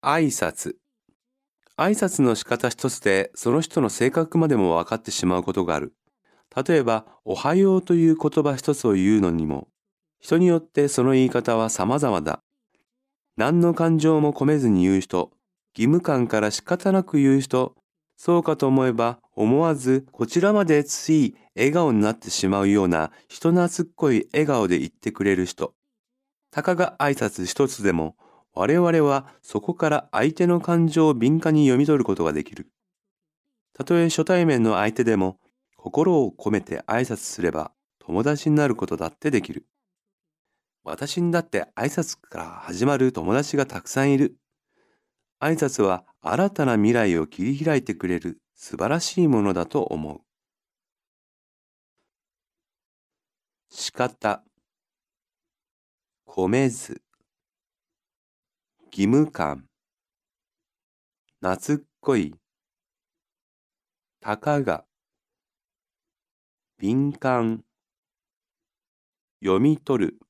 挨拶挨拶の仕方一つでその人の性格までも分かってしまうことがある。例えば、おはようという言葉一つを言うのにも、人によってその言い方は様々だ。何の感情も込めずに言う人、義務感から仕方なく言う人、そうかと思えば思わずこちらまでつい笑顔になってしまうような人懐っこい笑顔で言ってくれる人。たかが挨拶一つでも我々はそこから相手の感情を敏感に読み取ることができる。たとえ初対面の相手でも心を込めて挨拶すれば友達になることだってできる。私にだって挨拶から始まる友達がたくさんいる。挨拶は新たな未来を切り開いてくれる素晴らしいものだと思う。仕方。込めず。義務感。懐っこい。たかが。敏感。読み取る。